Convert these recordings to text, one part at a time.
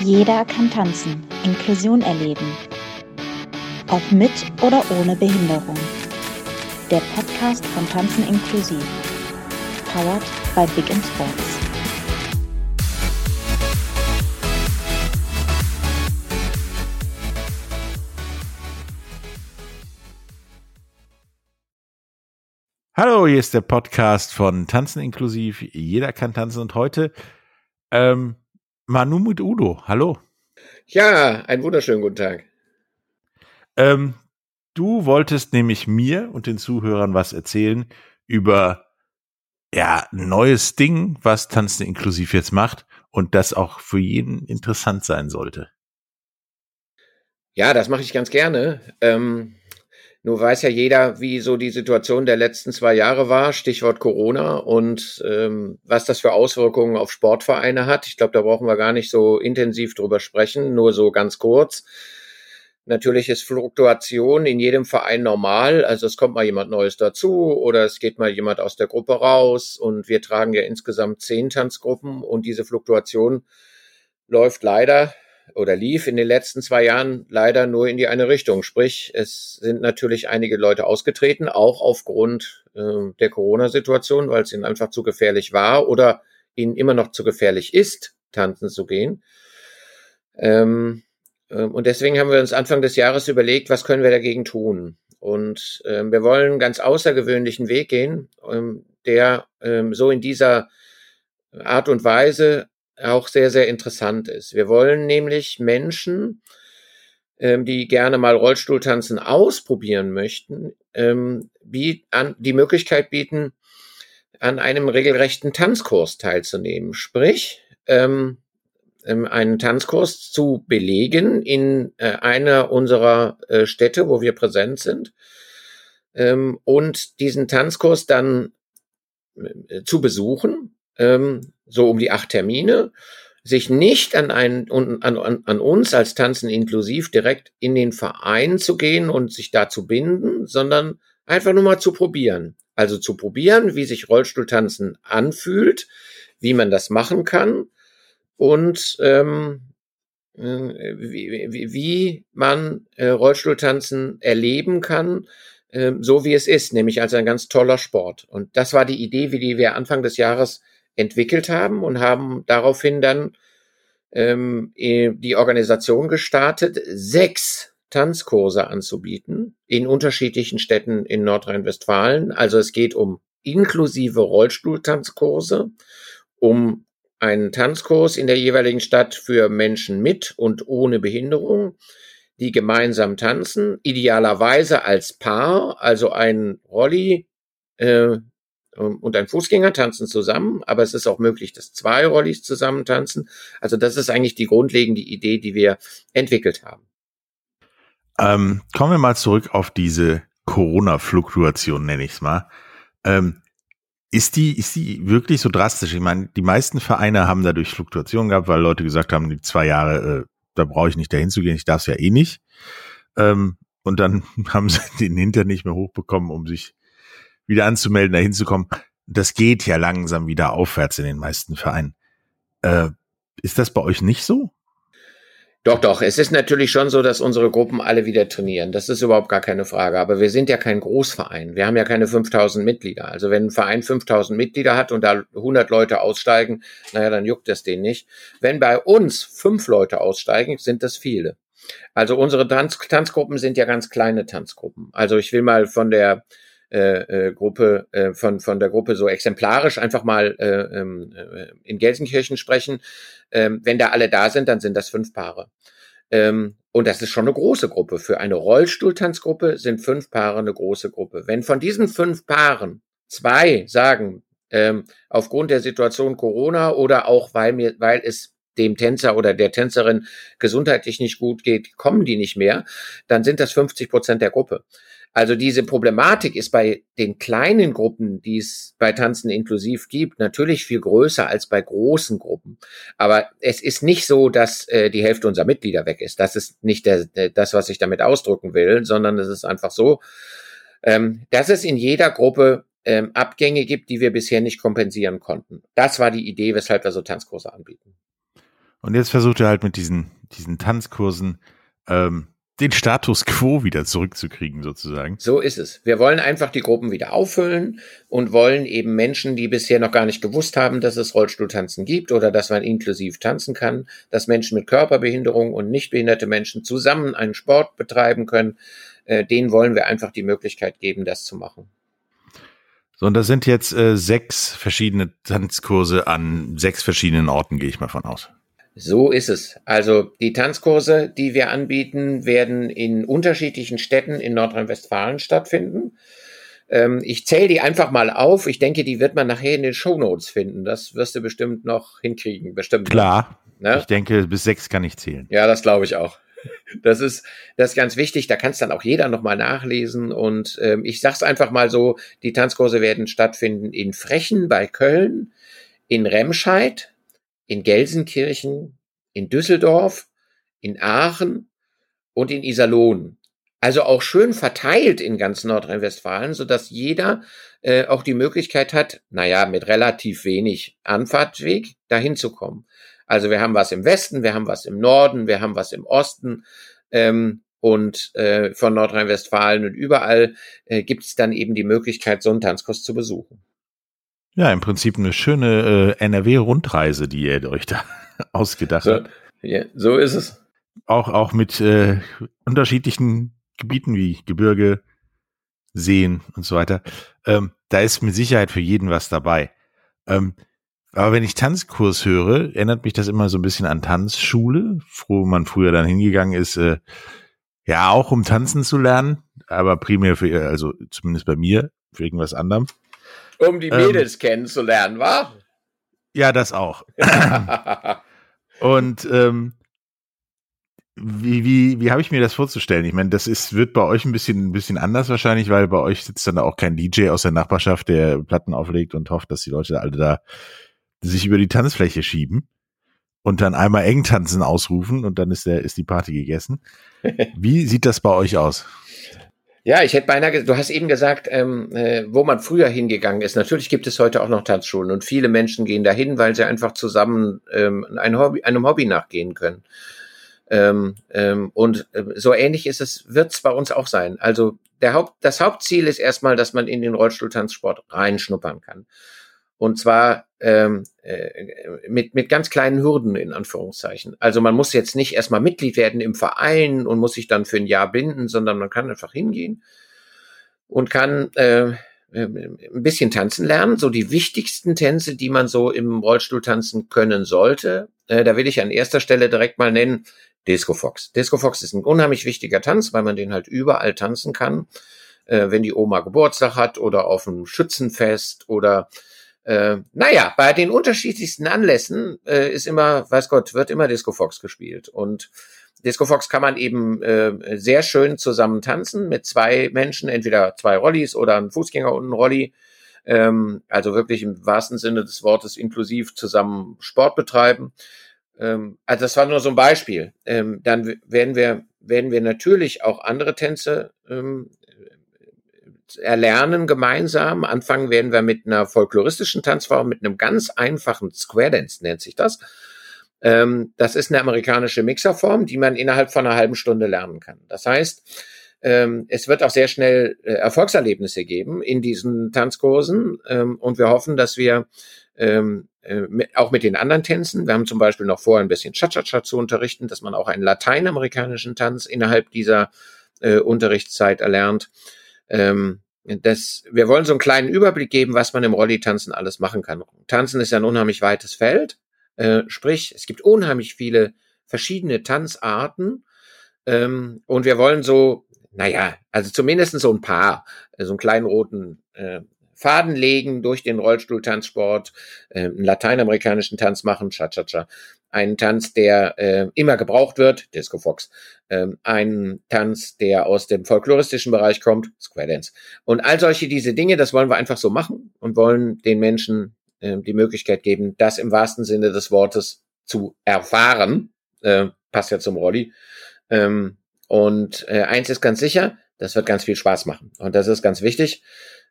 Jeder kann tanzen, Inklusion erleben. Ob mit oder ohne Behinderung. Der Podcast von Tanzen inklusiv. Powered by Big in Sports. Hallo, hier ist der Podcast von Tanzen inklusiv. Jeder kann tanzen und heute ähm, Manu mit Udo. Hallo. Ja, einen wunderschönen guten Tag. Ähm, du wolltest nämlich mir und den Zuhörern was erzählen über ja ein neues Ding, was Tanzen inklusiv jetzt macht und das auch für jeden interessant sein sollte. Ja, das mache ich ganz gerne. Ähm, nur weiß ja jeder, wie so die Situation der letzten zwei Jahre war, Stichwort Corona und ähm, was das für Auswirkungen auf Sportvereine hat. Ich glaube, da brauchen wir gar nicht so intensiv drüber sprechen, nur so ganz kurz. Natürlich ist Fluktuation in jedem Verein normal. Also es kommt mal jemand Neues dazu oder es geht mal jemand aus der Gruppe raus und wir tragen ja insgesamt zehn Tanzgruppen und diese Fluktuation läuft leider oder lief in den letzten zwei Jahren leider nur in die eine Richtung. Sprich, es sind natürlich einige Leute ausgetreten, auch aufgrund äh, der Corona-Situation, weil es ihnen einfach zu gefährlich war oder ihnen immer noch zu gefährlich ist, tanzen zu gehen. Ähm, äh, und deswegen haben wir uns Anfang des Jahres überlegt, was können wir dagegen tun? Und äh, wir wollen einen ganz außergewöhnlichen Weg gehen, ähm, der ähm, so in dieser Art und Weise auch sehr, sehr interessant ist. Wir wollen nämlich Menschen, ähm, die gerne mal Rollstuhltanzen ausprobieren möchten, ähm, an, die Möglichkeit bieten, an einem regelrechten Tanzkurs teilzunehmen. Sprich, ähm, ähm einen Tanzkurs zu belegen in äh, einer unserer äh, Städte, wo wir präsent sind, ähm, und diesen Tanzkurs dann äh, zu besuchen ähm, so um die acht Termine, sich nicht an, einen, an, an, an uns als Tanzen inklusiv direkt in den Verein zu gehen und sich da zu binden, sondern einfach nur mal zu probieren. Also zu probieren, wie sich Rollstuhltanzen anfühlt, wie man das machen kann und ähm, äh, wie, wie, wie man äh, Rollstuhltanzen erleben kann, äh, so wie es ist, nämlich als ein ganz toller Sport. Und das war die Idee, wie die wir Anfang des Jahres entwickelt haben und haben daraufhin dann ähm, die Organisation gestartet, sechs Tanzkurse anzubieten in unterschiedlichen Städten in Nordrhein-Westfalen. Also es geht um inklusive Rollstuhltanzkurse, um einen Tanzkurs in der jeweiligen Stadt für Menschen mit und ohne Behinderung, die gemeinsam tanzen, idealerweise als Paar, also ein Rolli äh, und ein Fußgänger tanzen zusammen, aber es ist auch möglich, dass zwei Rollis zusammen tanzen. Also das ist eigentlich die grundlegende Idee, die wir entwickelt haben. Ähm, kommen wir mal zurück auf diese Corona-Fluktuation, nenne ich es mal. Ähm, ist die, ist die wirklich so drastisch? Ich meine, die meisten Vereine haben dadurch Fluktuationen gehabt, weil Leute gesagt haben, die zwei Jahre, äh, da brauche ich nicht dahin zu gehen, ich darf es ja eh nicht. Ähm, und dann haben sie den Hinter nicht mehr hochbekommen, um sich wieder anzumelden, da hinzukommen. Das geht ja langsam wieder aufwärts in den meisten Vereinen. Äh, ist das bei euch nicht so? Doch, doch. Es ist natürlich schon so, dass unsere Gruppen alle wieder trainieren. Das ist überhaupt gar keine Frage. Aber wir sind ja kein Großverein. Wir haben ja keine 5000 Mitglieder. Also wenn ein Verein 5000 Mitglieder hat und da 100 Leute aussteigen, naja, dann juckt das den nicht. Wenn bei uns fünf Leute aussteigen, sind das viele. Also unsere Tanz Tanzgruppen sind ja ganz kleine Tanzgruppen. Also ich will mal von der äh, äh, Gruppe äh, von von der Gruppe so exemplarisch einfach mal äh, ähm, äh, in Gelsenkirchen sprechen. Ähm, wenn da alle da sind, dann sind das fünf Paare. Ähm, und das ist schon eine große Gruppe. Für eine Rollstuhltanzgruppe sind fünf Paare eine große Gruppe. Wenn von diesen fünf Paaren zwei sagen, ähm, aufgrund der Situation Corona oder auch weil mir, weil es dem Tänzer oder der Tänzerin gesundheitlich nicht gut geht, kommen die nicht mehr, dann sind das 50 Prozent der Gruppe. Also diese Problematik ist bei den kleinen Gruppen, die es bei Tanzen inklusiv gibt, natürlich viel größer als bei großen Gruppen. Aber es ist nicht so, dass äh, die Hälfte unserer Mitglieder weg ist. Das ist nicht der, das, was ich damit ausdrücken will, sondern es ist einfach so, ähm, dass es in jeder Gruppe ähm, Abgänge gibt, die wir bisher nicht kompensieren konnten. Das war die Idee, weshalb wir so Tanzkurse anbieten. Und jetzt versucht er halt mit diesen, diesen Tanzkursen ähm, den Status quo wieder zurückzukriegen, sozusagen. So ist es. Wir wollen einfach die Gruppen wieder auffüllen und wollen eben Menschen, die bisher noch gar nicht gewusst haben, dass es Rollstuhltanzen gibt oder dass man inklusiv tanzen kann, dass Menschen mit Körperbehinderung und nicht behinderte Menschen zusammen einen Sport betreiben können, äh, denen wollen wir einfach die Möglichkeit geben, das zu machen. So, und das sind jetzt äh, sechs verschiedene Tanzkurse an sechs verschiedenen Orten, gehe ich mal von aus. So ist es. Also die Tanzkurse, die wir anbieten, werden in unterschiedlichen Städten in Nordrhein-Westfalen stattfinden. Ähm, ich zähle die einfach mal auf. Ich denke, die wird man nachher in den Shownotes finden. Das wirst du bestimmt noch hinkriegen. Bestimmt. Klar. Ne? Ich denke, bis sechs kann ich zählen. Ja, das glaube ich auch. Das ist, das ist ganz wichtig. Da kann es dann auch jeder nochmal nachlesen. Und ähm, ich sag's einfach mal so: Die Tanzkurse werden stattfinden in Frechen bei Köln, in Remscheid, in Gelsenkirchen, in Düsseldorf, in Aachen und in Iserlohn. Also auch schön verteilt in ganz Nordrhein-Westfalen, so dass jeder äh, auch die Möglichkeit hat, naja, mit relativ wenig Anfahrtweg dahin zu kommen. Also wir haben was im Westen, wir haben was im Norden, wir haben was im Osten ähm, und äh, von Nordrhein-Westfalen und überall äh, gibt es dann eben die Möglichkeit, so einen Tanzkurs zu besuchen. Ja, im Prinzip eine schöne äh, NRW-Rundreise, die ihr euch da ausgedacht so, habt. Ja, so ist es. Auch, auch mit äh, unterschiedlichen Gebieten wie Gebirge, Seen und so weiter. Ähm, da ist mit Sicherheit für jeden was dabei. Ähm, aber wenn ich Tanzkurs höre, erinnert mich das immer so ein bisschen an Tanzschule, wo man früher dann hingegangen ist, äh, ja, auch um tanzen zu lernen, aber primär für, also zumindest bei mir, für irgendwas anderem um die ähm. Mädels ähm, kennenzulernen, wa? Ja, das auch. Und ähm, wie, wie, wie habe ich mir das vorzustellen? Ich meine, das ist, wird bei euch ein bisschen, ein bisschen anders wahrscheinlich, weil bei euch sitzt dann auch kein DJ aus der Nachbarschaft, der Platten auflegt und hofft, dass die Leute alle da sich über die Tanzfläche schieben und dann einmal eng tanzen ausrufen und dann ist der, ist die Party gegessen. Wie sieht das bei euch aus? Ja, ich hätte beinahe, du hast eben gesagt, ähm, äh, wo man früher hingegangen ist. Natürlich gibt es heute auch noch Tanzschulen und viele Menschen gehen dahin, weil sie einfach zusammen ähm, ein Hobby, einem Hobby nachgehen können. Ähm, ähm, und äh, so ähnlich ist es, wird es bei uns auch sein. Also der Haupt, das Hauptziel ist erstmal, dass man in den Rollstuhltanzsport reinschnuppern kann. Und zwar ähm, äh, mit, mit ganz kleinen Hürden in Anführungszeichen. Also man muss jetzt nicht erstmal Mitglied werden im Verein und muss sich dann für ein Jahr binden, sondern man kann einfach hingehen und kann äh, ein bisschen tanzen lernen, so die wichtigsten Tänze, die man so im Rollstuhl tanzen können sollte. Äh, da will ich an erster Stelle direkt mal nennen Disco Fox. Disco Fox ist ein unheimlich wichtiger Tanz, weil man den halt überall tanzen kann. Äh, wenn die Oma Geburtstag hat oder auf einem Schützenfest oder äh, naja, bei den unterschiedlichsten Anlässen äh, ist immer, weiß Gott, wird immer Disco Fox gespielt. Und Disco Fox kann man eben äh, sehr schön zusammen tanzen mit zwei Menschen, entweder zwei Rollis oder ein Fußgänger und ein Rolli. Ähm, also wirklich im wahrsten Sinne des Wortes inklusiv zusammen Sport betreiben. Ähm, also das war nur so ein Beispiel. Ähm, dann werden wir, werden wir natürlich auch andere Tänze ähm, erlernen gemeinsam. Anfangen werden wir mit einer folkloristischen Tanzform, mit einem ganz einfachen Square Dance nennt sich das. Ähm, das ist eine amerikanische Mixerform, die man innerhalb von einer halben Stunde lernen kann. Das heißt, ähm, es wird auch sehr schnell äh, Erfolgserlebnisse geben in diesen Tanzkursen ähm, und wir hoffen, dass wir ähm, äh, mit, auch mit den anderen Tänzen, wir haben zum Beispiel noch vor, ein bisschen Cha-Cha-Cha zu unterrichten, dass man auch einen lateinamerikanischen Tanz innerhalb dieser äh, Unterrichtszeit erlernt. Ähm, das, wir wollen so einen kleinen Überblick geben, was man im Rolli-Tanzen alles machen kann. Tanzen ist ja ein unheimlich weites Feld. Äh, sprich, es gibt unheimlich viele verschiedene Tanzarten. Ähm, und wir wollen so, naja, also zumindest so ein paar, so einen kleinen roten äh, Faden legen durch den Rollstuhltanzsport, äh, einen lateinamerikanischen Tanz machen, Cha-Cha-Cha, einen Tanz, der äh, immer gebraucht wird, Disco Fox, ähm, einen Tanz, der aus dem folkloristischen Bereich kommt, Square Dance. Und all solche diese Dinge, das wollen wir einfach so machen und wollen den Menschen äh, die Möglichkeit geben, das im wahrsten Sinne des Wortes zu erfahren. Äh, passt ja zum Rolli. Ähm, und äh, eins ist ganz sicher, das wird ganz viel Spaß machen. Und das ist ganz wichtig.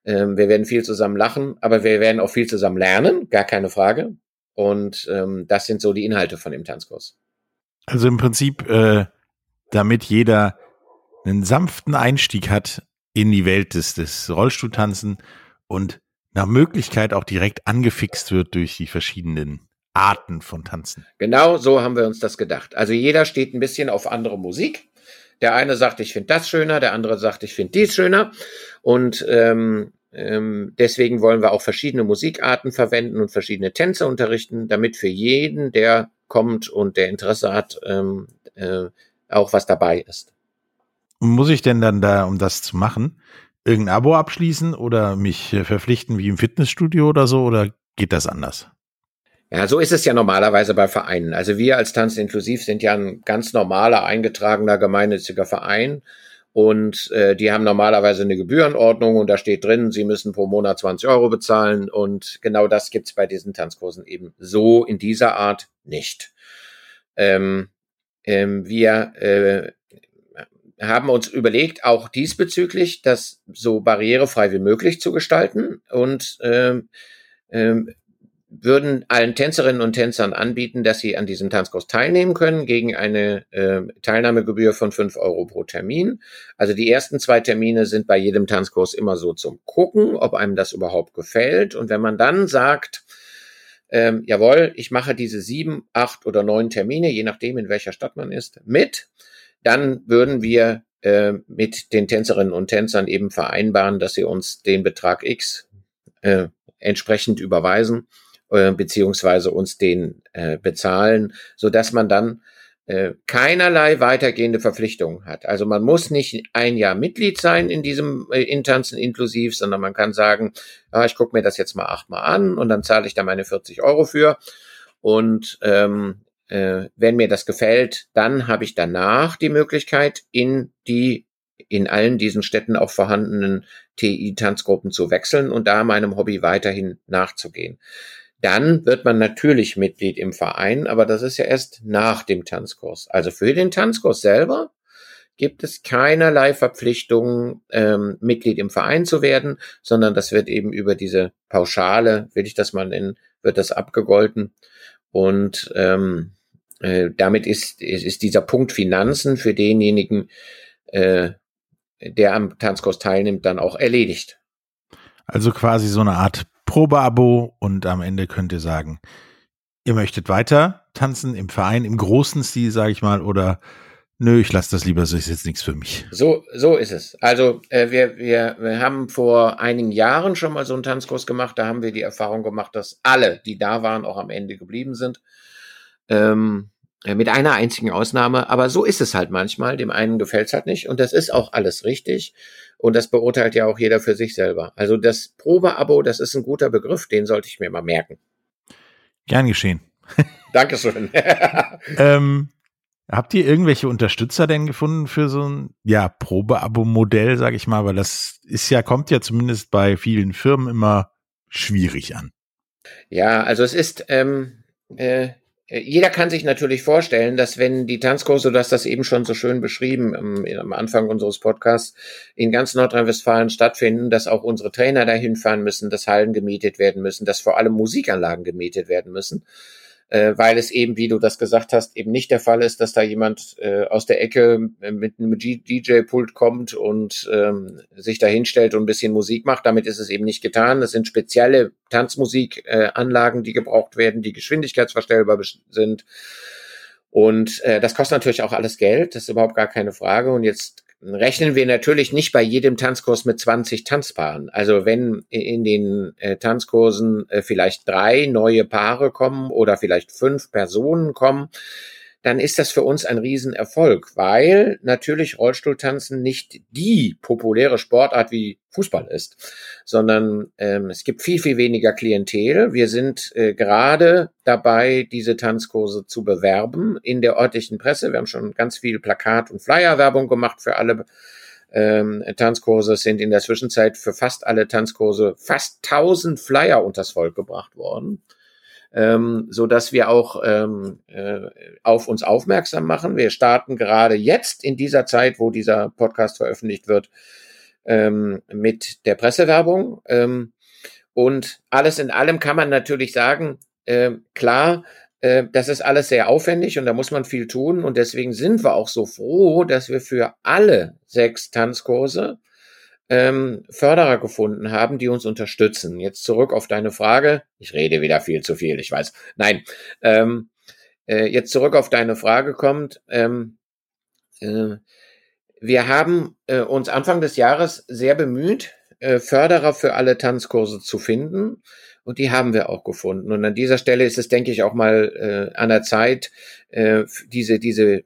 Ähm, wir werden viel zusammen lachen, aber wir werden auch viel zusammen lernen, gar keine Frage. Und ähm, das sind so die Inhalte von dem Tanzkurs. Also im Prinzip, äh, damit jeder einen sanften Einstieg hat in die Welt des, des Rollstuhltanzen und nach Möglichkeit auch direkt angefixt wird durch die verschiedenen Arten von Tanzen. Genau so haben wir uns das gedacht. Also jeder steht ein bisschen auf andere Musik. Der eine sagt, ich finde das schöner, der andere sagt, ich finde dies schöner. Und ähm, ähm, deswegen wollen wir auch verschiedene Musikarten verwenden und verschiedene Tänze unterrichten, damit für jeden, der kommt und der Interesse hat, ähm, äh, auch was dabei ist. Muss ich denn dann da, um das zu machen, irgendein Abo abschließen oder mich verpflichten wie im Fitnessstudio oder so oder geht das anders? Ja, so ist es ja normalerweise bei Vereinen. Also wir als Tanz inklusiv sind ja ein ganz normaler, eingetragener, gemeinnütziger Verein. Und äh, die haben normalerweise eine Gebührenordnung und da steht drin, sie müssen pro Monat 20 Euro bezahlen. Und genau das gibt's bei diesen Tanzkursen eben so in dieser Art nicht. Ähm, ähm, wir äh, haben uns überlegt, auch diesbezüglich das so barrierefrei wie möglich zu gestalten und ähm, ähm, würden allen Tänzerinnen und Tänzern anbieten, dass sie an diesem Tanzkurs teilnehmen können gegen eine äh, Teilnahmegebühr von fünf Euro pro Termin. Also die ersten zwei Termine sind bei jedem Tanzkurs immer so zum Gucken, ob einem das überhaupt gefällt. Und wenn man dann sagt, ähm, jawohl, ich mache diese sieben, acht oder neun Termine, je nachdem, in welcher Stadt man ist, mit, dann würden wir äh, mit den Tänzerinnen und Tänzern eben vereinbaren, dass sie uns den Betrag X äh, entsprechend überweisen äh, beziehungsweise uns den äh, bezahlen, so dass man dann äh, keinerlei weitergehende Verpflichtungen hat. Also man muss nicht ein Jahr Mitglied sein in diesem äh, Intanzen inklusiv, sondern man kann sagen, ja, ich gucke mir das jetzt mal achtmal an und dann zahle ich da meine 40 Euro für. Und ähm, äh, wenn mir das gefällt, dann habe ich danach die Möglichkeit, in die in allen diesen Städten auch vorhandenen TI-Tanzgruppen zu wechseln und da meinem Hobby weiterhin nachzugehen. Dann wird man natürlich Mitglied im Verein, aber das ist ja erst nach dem Tanzkurs. Also für den Tanzkurs selber gibt es keinerlei Verpflichtungen, ähm, Mitglied im Verein zu werden, sondern das wird eben über diese Pauschale, will ich das mal nennen, wird das abgegolten. Und ähm, äh, damit ist, ist, ist dieser Punkt Finanzen für denjenigen, äh, der am Tanzkurs teilnimmt, dann auch erledigt. Also quasi so eine Art Probeabo und am Ende könnt ihr sagen, ihr möchtet weiter tanzen im Verein, im großen Stil, sage ich mal, oder nö, ich lasse das lieber, so ist jetzt nichts für mich. So, so ist es. Also äh, wir, wir, wir haben vor einigen Jahren schon mal so einen Tanzkurs gemacht, da haben wir die Erfahrung gemacht, dass alle, die da waren, auch am Ende geblieben sind. Ähm, äh, mit einer einzigen Ausnahme, aber so ist es halt manchmal. Dem einen gefällt es halt nicht und das ist auch alles richtig. Und das beurteilt ja auch jeder für sich selber. Also das Probeabo, das ist ein guter Begriff, den sollte ich mir mal merken. Gern geschehen. Dankeschön. ähm, habt ihr irgendwelche Unterstützer denn gefunden für so ein ja, Probeabo-Modell, sage ich mal, weil das ist ja, kommt ja zumindest bei vielen Firmen immer schwierig an. Ja, also es ist, ähm, äh, jeder kann sich natürlich vorstellen, dass wenn die Tanzkurse, du hast das eben schon so schön beschrieben am, am Anfang unseres Podcasts, in ganz Nordrhein-Westfalen stattfinden, dass auch unsere Trainer dahin fahren müssen, dass Hallen gemietet werden müssen, dass vor allem Musikanlagen gemietet werden müssen äh, weil es eben, wie du das gesagt hast, eben nicht der Fall ist, dass da jemand äh, aus der Ecke mit einem DJ-Pult kommt und ähm, sich da hinstellt und ein bisschen Musik macht. Damit ist es eben nicht getan. Das sind spezielle Tanzmusikanlagen, äh, die gebraucht werden, die geschwindigkeitsverstellbar sind. Und äh, das kostet natürlich auch alles Geld, das ist überhaupt gar keine Frage. Und jetzt rechnen wir natürlich nicht bei jedem Tanzkurs mit 20 Tanzpaaren. Also wenn in den äh, Tanzkursen äh, vielleicht drei neue Paare kommen oder vielleicht fünf Personen kommen, dann ist das für uns ein Riesenerfolg, weil natürlich Rollstuhltanzen nicht die populäre Sportart wie Fußball ist, sondern ähm, es gibt viel, viel weniger Klientel. Wir sind äh, gerade dabei, diese Tanzkurse zu bewerben in der örtlichen Presse. Wir haben schon ganz viel Plakat- und Flyerwerbung gemacht für alle ähm, Tanzkurse. Sind in der Zwischenzeit für fast alle Tanzkurse fast 1000 Flyer unters Volk gebracht worden ähm, so dass wir auch ähm, äh, auf uns aufmerksam machen. Wir starten gerade jetzt in dieser Zeit, wo dieser Podcast veröffentlicht wird, ähm, mit der Pressewerbung. Ähm, und alles in allem kann man natürlich sagen, äh, klar, äh, das ist alles sehr aufwendig und da muss man viel tun und deswegen sind wir auch so froh, dass wir für alle sechs Tanzkurse ähm, Förderer gefunden haben, die uns unterstützen. Jetzt zurück auf deine Frage. Ich rede wieder viel zu viel, ich weiß. Nein, ähm, äh, jetzt zurück auf deine Frage kommt. Ähm, äh, wir haben äh, uns Anfang des Jahres sehr bemüht, äh, Förderer für alle Tanzkurse zu finden. Und die haben wir auch gefunden. Und an dieser Stelle ist es, denke ich, auch mal äh, an der Zeit, äh, diese, diese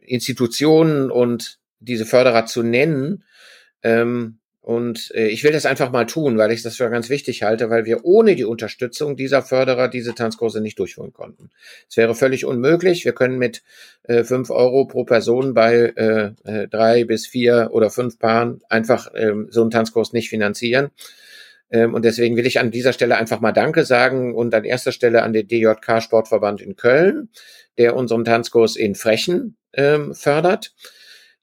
Institutionen und diese Förderer zu nennen, ähm, und äh, ich will das einfach mal tun, weil ich das für ganz wichtig halte, weil wir ohne die Unterstützung dieser Förderer diese Tanzkurse nicht durchführen konnten. Es wäre völlig unmöglich. Wir können mit äh, fünf Euro pro Person bei äh, äh, drei bis vier oder fünf Paaren einfach ähm, so einen Tanzkurs nicht finanzieren. Ähm, und deswegen will ich an dieser Stelle einfach mal Danke sagen und an erster Stelle an den DJK Sportverband in Köln, der unseren Tanzkurs in Frechen ähm, fördert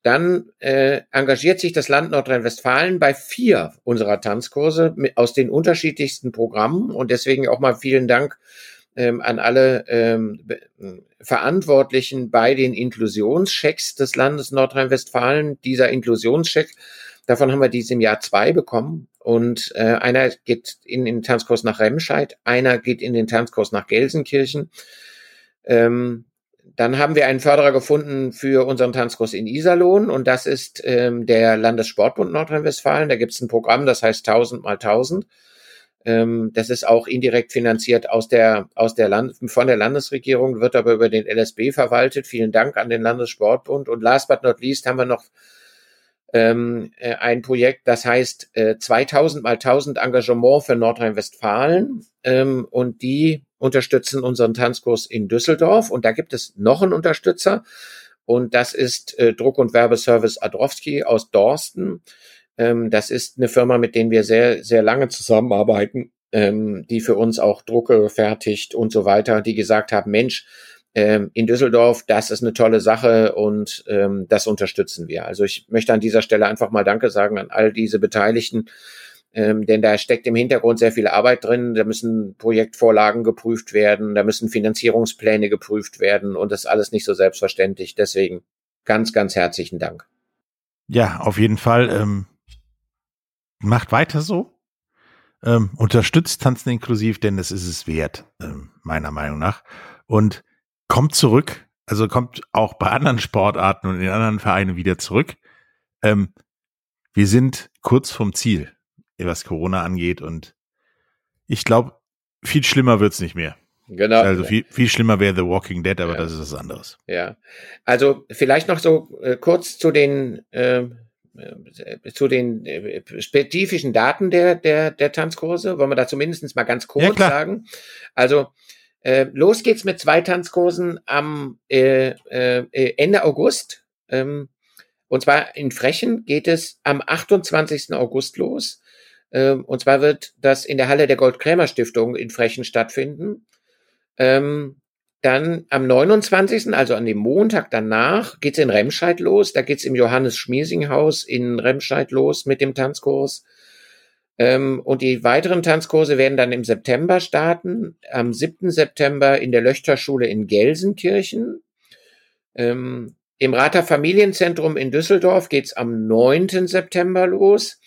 dann äh, engagiert sich das Land Nordrhein-Westfalen bei vier unserer Tanzkurse mit, aus den unterschiedlichsten Programmen und deswegen auch mal vielen Dank ähm, an alle ähm, Verantwortlichen bei den Inklusionschecks des Landes Nordrhein-Westfalen. Dieser Inklusionscheck, davon haben wir diesem Jahr zwei bekommen und äh, einer geht in den Tanzkurs nach Remscheid, einer geht in den Tanzkurs nach Gelsenkirchen. Ähm, dann haben wir einen Förderer gefunden für unseren Tanzkurs in Iserlohn und das ist ähm, der Landessportbund Nordrhein-Westfalen. Da gibt es ein Programm, das heißt 1000 mal 1000. Ähm, das ist auch indirekt finanziert aus der, aus der Land von der Landesregierung, wird aber über den LSB verwaltet. Vielen Dank an den Landessportbund. Und last but not least haben wir noch ähm, äh, ein Projekt, das heißt äh, 2000 mal 1000 Engagement für Nordrhein-Westfalen. Ähm, und die unterstützen unseren Tanzkurs in Düsseldorf. Und da gibt es noch einen Unterstützer. Und das ist äh, Druck- und Werbeservice Adrowski aus Dorsten. Ähm, das ist eine Firma, mit denen wir sehr, sehr lange zusammenarbeiten, ähm, die für uns auch Drucke fertigt und so weiter, die gesagt haben, Mensch, ähm, in Düsseldorf, das ist eine tolle Sache und ähm, das unterstützen wir. Also ich möchte an dieser Stelle einfach mal Danke sagen an all diese Beteiligten, ähm, denn da steckt im Hintergrund sehr viel Arbeit drin. Da müssen Projektvorlagen geprüft werden, da müssen Finanzierungspläne geprüft werden und das alles nicht so selbstverständlich. Deswegen ganz, ganz herzlichen Dank. Ja, auf jeden Fall. Ähm, macht weiter so. Ähm, unterstützt Tanzen inklusiv, denn das ist es wert, ähm, meiner Meinung nach. Und kommt zurück, also kommt auch bei anderen Sportarten und in anderen Vereinen wieder zurück. Ähm, wir sind kurz vom Ziel was Corona angeht. Und ich glaube, viel schlimmer wird's nicht mehr. Genau. Also viel, viel schlimmer wäre The Walking Dead, aber ja. das ist was anderes. Ja. Also vielleicht noch so äh, kurz zu den ähm, äh, zu den äh, spezifischen Daten der, der, der Tanzkurse. Wollen wir da zumindest mal ganz kurz ja, sagen? Also äh, los geht's mit zwei Tanzkursen am äh, äh, Ende August. Ähm, und zwar in Frechen geht es am 28. August los. Ähm, und zwar wird das in der Halle der Gold-Krämer Stiftung in Frechen stattfinden. Ähm, dann am 29., also an dem Montag danach, geht's in Remscheid los. Da geht's im Johannes Schmiesing Haus in Remscheid los mit dem Tanzkurs. Ähm, und die weiteren Tanzkurse werden dann im September starten. Am 7. September in der Löchterschule in Gelsenkirchen. Ähm, Im Rater Familienzentrum in Düsseldorf geht's am 9. September los.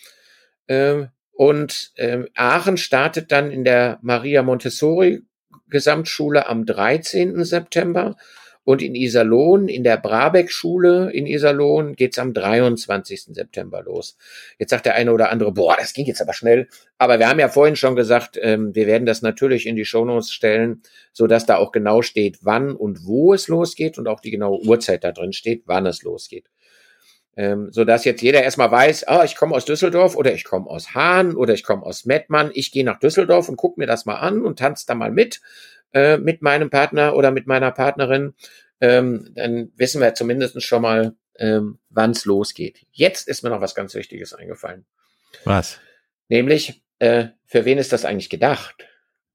Ähm, und ähm, Aachen startet dann in der Maria Montessori Gesamtschule am 13. September und in Iserlohn, in der Brabeck-Schule in Iserlohn, geht's am 23. September los. Jetzt sagt der eine oder andere, boah, das ging jetzt aber schnell. Aber wir haben ja vorhin schon gesagt, ähm, wir werden das natürlich in die Shownotes stellen, so dass da auch genau steht, wann und wo es losgeht und auch die genaue Uhrzeit da drin steht, wann es losgeht ähm, so dass jetzt jeder erstmal weiß, ah, ich komme aus Düsseldorf oder ich komme aus Hahn oder ich komme aus Mettmann, ich gehe nach Düsseldorf und gucke mir das mal an und tanze da mal mit äh, mit meinem Partner oder mit meiner Partnerin, ähm, dann wissen wir zumindest schon mal, ähm, wann es losgeht. Jetzt ist mir noch was ganz Wichtiges eingefallen. Was? Nämlich, äh, für wen ist das eigentlich gedacht?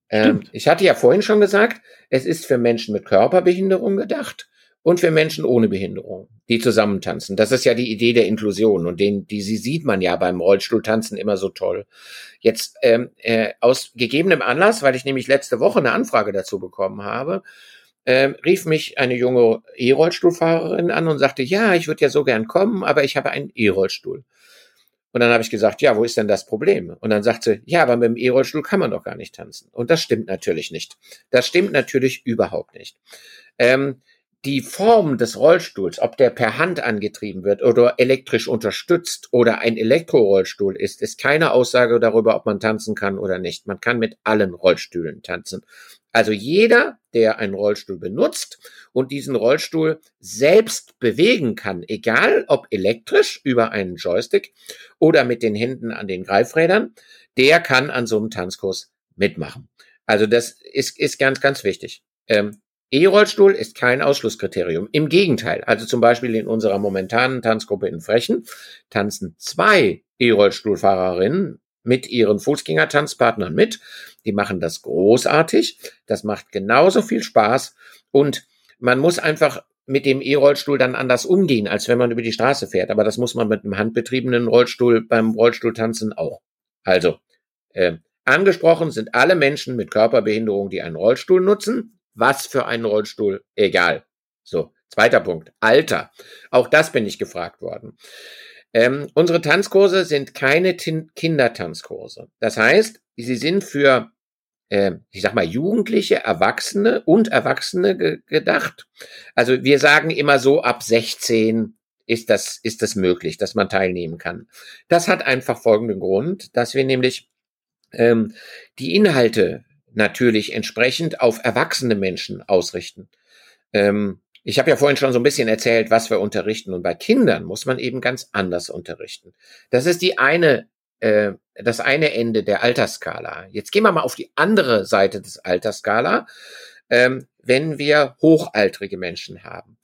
Ähm, ich hatte ja vorhin schon gesagt, es ist für Menschen mit Körperbehinderung gedacht und für Menschen ohne Behinderung, die zusammentanzen. Das ist ja die Idee der Inklusion und den, die sie sieht man ja beim Rollstuhltanzen immer so toll. Jetzt ähm, äh, aus gegebenem Anlass, weil ich nämlich letzte Woche eine Anfrage dazu bekommen habe, ähm, rief mich eine junge E-Rollstuhlfahrerin an und sagte, ja, ich würde ja so gern kommen, aber ich habe einen E-Rollstuhl. Und dann habe ich gesagt, ja, wo ist denn das Problem? Und dann sagt sie, ja, aber mit dem E-Rollstuhl kann man doch gar nicht tanzen. Und das stimmt natürlich nicht. Das stimmt natürlich überhaupt nicht. Ähm, die Form des Rollstuhls, ob der per Hand angetrieben wird oder elektrisch unterstützt oder ein Elektrorollstuhl ist, ist keine Aussage darüber, ob man tanzen kann oder nicht. Man kann mit allen Rollstühlen tanzen. Also jeder, der einen Rollstuhl benutzt und diesen Rollstuhl selbst bewegen kann, egal ob elektrisch über einen Joystick oder mit den Händen an den Greifrädern, der kann an so einem Tanzkurs mitmachen. Also das ist, ist ganz, ganz wichtig. Ähm, E-Rollstuhl ist kein Ausschlusskriterium. Im Gegenteil. Also zum Beispiel in unserer momentanen Tanzgruppe in Frechen tanzen zwei E-Rollstuhlfahrerinnen mit ihren Fußgängertanzpartnern mit. Die machen das großartig. Das macht genauso viel Spaß. Und man muss einfach mit dem E-Rollstuhl dann anders umgehen, als wenn man über die Straße fährt. Aber das muss man mit einem handbetriebenen Rollstuhl beim Rollstuhltanzen auch. Also, äh, angesprochen sind alle Menschen mit Körperbehinderung, die einen Rollstuhl nutzen was für einen Rollstuhl, egal. So, zweiter Punkt. Alter. Auch das bin ich gefragt worden. Ähm, unsere Tanzkurse sind keine Tin Kindertanzkurse. Das heißt, sie sind für, äh, ich sag mal, Jugendliche, Erwachsene und Erwachsene ge gedacht. Also wir sagen immer so, ab 16 ist das, ist das möglich, dass man teilnehmen kann. Das hat einfach folgenden Grund, dass wir nämlich ähm, die Inhalte natürlich entsprechend auf erwachsene Menschen ausrichten. Ähm, ich habe ja vorhin schon so ein bisschen erzählt, was wir unterrichten. Und bei Kindern muss man eben ganz anders unterrichten. Das ist die eine, äh, das eine Ende der Altersskala. Jetzt gehen wir mal auf die andere Seite des Altersskala, ähm, wenn wir hochaltrige Menschen haben.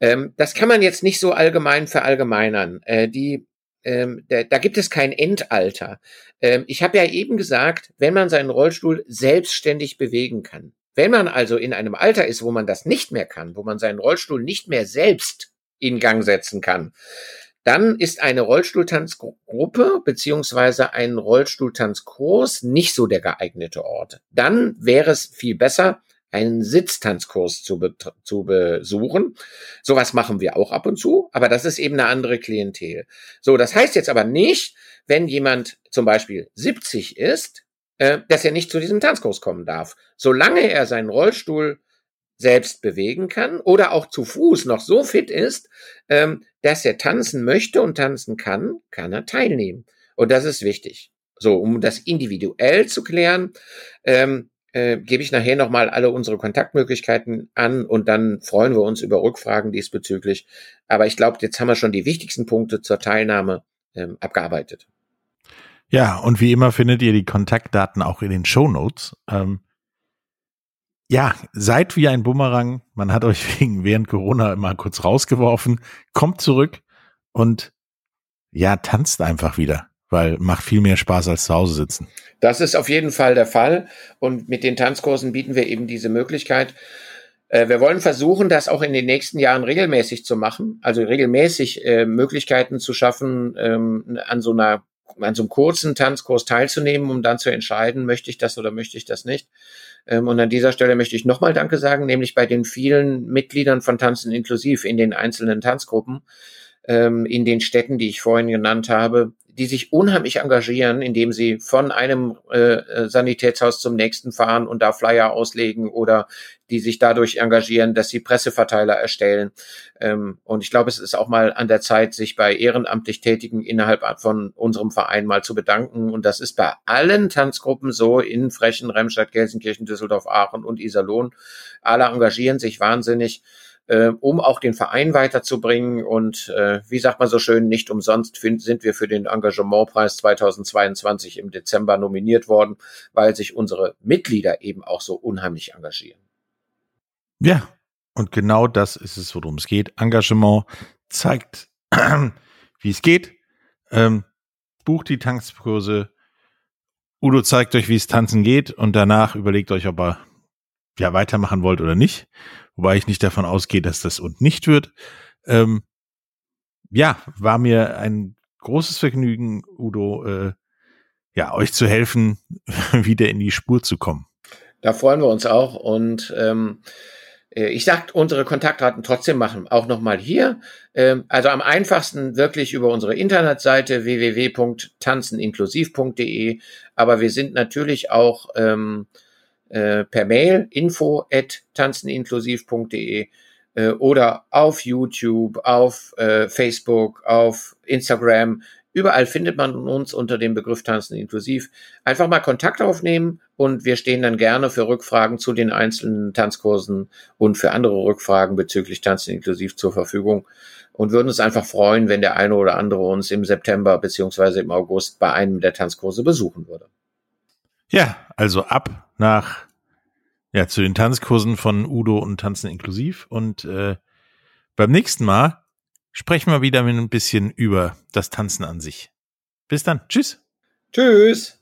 Ähm, das kann man jetzt nicht so allgemein verallgemeinern. Äh, die ähm, da, da gibt es kein Endalter. Ähm, ich habe ja eben gesagt, wenn man seinen Rollstuhl selbstständig bewegen kann. Wenn man also in einem Alter ist, wo man das nicht mehr kann, wo man seinen Rollstuhl nicht mehr selbst in Gang setzen kann, dann ist eine Rollstuhltanzgruppe beziehungsweise ein Rollstuhltanzkurs nicht so der geeignete Ort. Dann wäre es viel besser, einen Sitztanzkurs zu, zu besuchen. Sowas machen wir auch ab und zu, aber das ist eben eine andere Klientel. So, das heißt jetzt aber nicht, wenn jemand zum Beispiel 70 ist, äh, dass er nicht zu diesem Tanzkurs kommen darf. Solange er seinen Rollstuhl selbst bewegen kann oder auch zu Fuß noch so fit ist, ähm, dass er tanzen möchte und tanzen kann, kann er teilnehmen. Und das ist wichtig. So, um das individuell zu klären, ähm, äh, gebe ich nachher nochmal alle unsere Kontaktmöglichkeiten an und dann freuen wir uns über Rückfragen diesbezüglich. Aber ich glaube, jetzt haben wir schon die wichtigsten Punkte zur Teilnahme ähm, abgearbeitet. Ja, und wie immer findet ihr die Kontaktdaten auch in den Show Notes. Ähm, ja, seid wie ein Bumerang. Man hat euch wegen während Corona immer kurz rausgeworfen. Kommt zurück und ja, tanzt einfach wieder weil macht viel mehr Spaß als zu Hause sitzen. Das ist auf jeden Fall der Fall und mit den Tanzkursen bieten wir eben diese Möglichkeit. Äh, wir wollen versuchen, das auch in den nächsten Jahren regelmäßig zu machen, also regelmäßig äh, Möglichkeiten zu schaffen, ähm, an so einer an so einem kurzen Tanzkurs teilzunehmen, um dann zu entscheiden, möchte ich das oder möchte ich das nicht. Ähm, und an dieser Stelle möchte ich nochmal Danke sagen, nämlich bei den vielen Mitgliedern von Tanzen inklusiv in den einzelnen Tanzgruppen ähm, in den Städten, die ich vorhin genannt habe, die sich unheimlich engagieren, indem sie von einem äh, äh, Sanitätshaus zum nächsten fahren und da Flyer auslegen oder die sich dadurch engagieren, dass sie Presseverteiler erstellen. Ähm, und ich glaube, es ist auch mal an der Zeit, sich bei ehrenamtlich Tätigen innerhalb von unserem Verein mal zu bedanken. Und das ist bei allen Tanzgruppen so in Frechen, Remstadt, Gelsenkirchen, Düsseldorf, Aachen und Iserlohn. Alle engagieren sich wahnsinnig äh, um auch den Verein weiterzubringen. Und äh, wie sagt man so schön, nicht umsonst find, sind wir für den Engagementpreis 2022 im Dezember nominiert worden, weil sich unsere Mitglieder eben auch so unheimlich engagieren. Ja, und genau das ist es, worum es geht. Engagement zeigt, wie es geht. Ähm, bucht die Tanzkurse. Udo zeigt euch, wie es tanzen geht und danach überlegt euch, ob er ja weitermachen wollt oder nicht. Wobei ich nicht davon ausgehe, dass das und nicht wird. Ähm, ja, war mir ein großes Vergnügen, Udo, äh, ja, euch zu helfen, wieder in die Spur zu kommen. Da freuen wir uns auch und ähm, äh, ich sag unsere Kontaktdaten trotzdem machen, auch nochmal hier. Ähm, also am einfachsten wirklich über unsere Internetseite www.tanzeninklusiv.de, aber wir sind natürlich auch ähm, äh, per Mail info at tanzeninklusiv.de äh, oder auf YouTube, auf äh, Facebook, auf Instagram. Überall findet man uns unter dem Begriff Tanzen inklusiv. Einfach mal Kontakt aufnehmen und wir stehen dann gerne für Rückfragen zu den einzelnen Tanzkursen und für andere Rückfragen bezüglich Tanzen inklusiv zur Verfügung und würden uns einfach freuen, wenn der eine oder andere uns im September beziehungsweise im August bei einem der Tanzkurse besuchen würde. Ja, also ab nach ja zu den Tanzkursen von Udo und Tanzen inklusiv und äh, beim nächsten Mal sprechen wir wieder mit ein bisschen über das Tanzen an sich. Bis dann. Tschüss. Tschüss.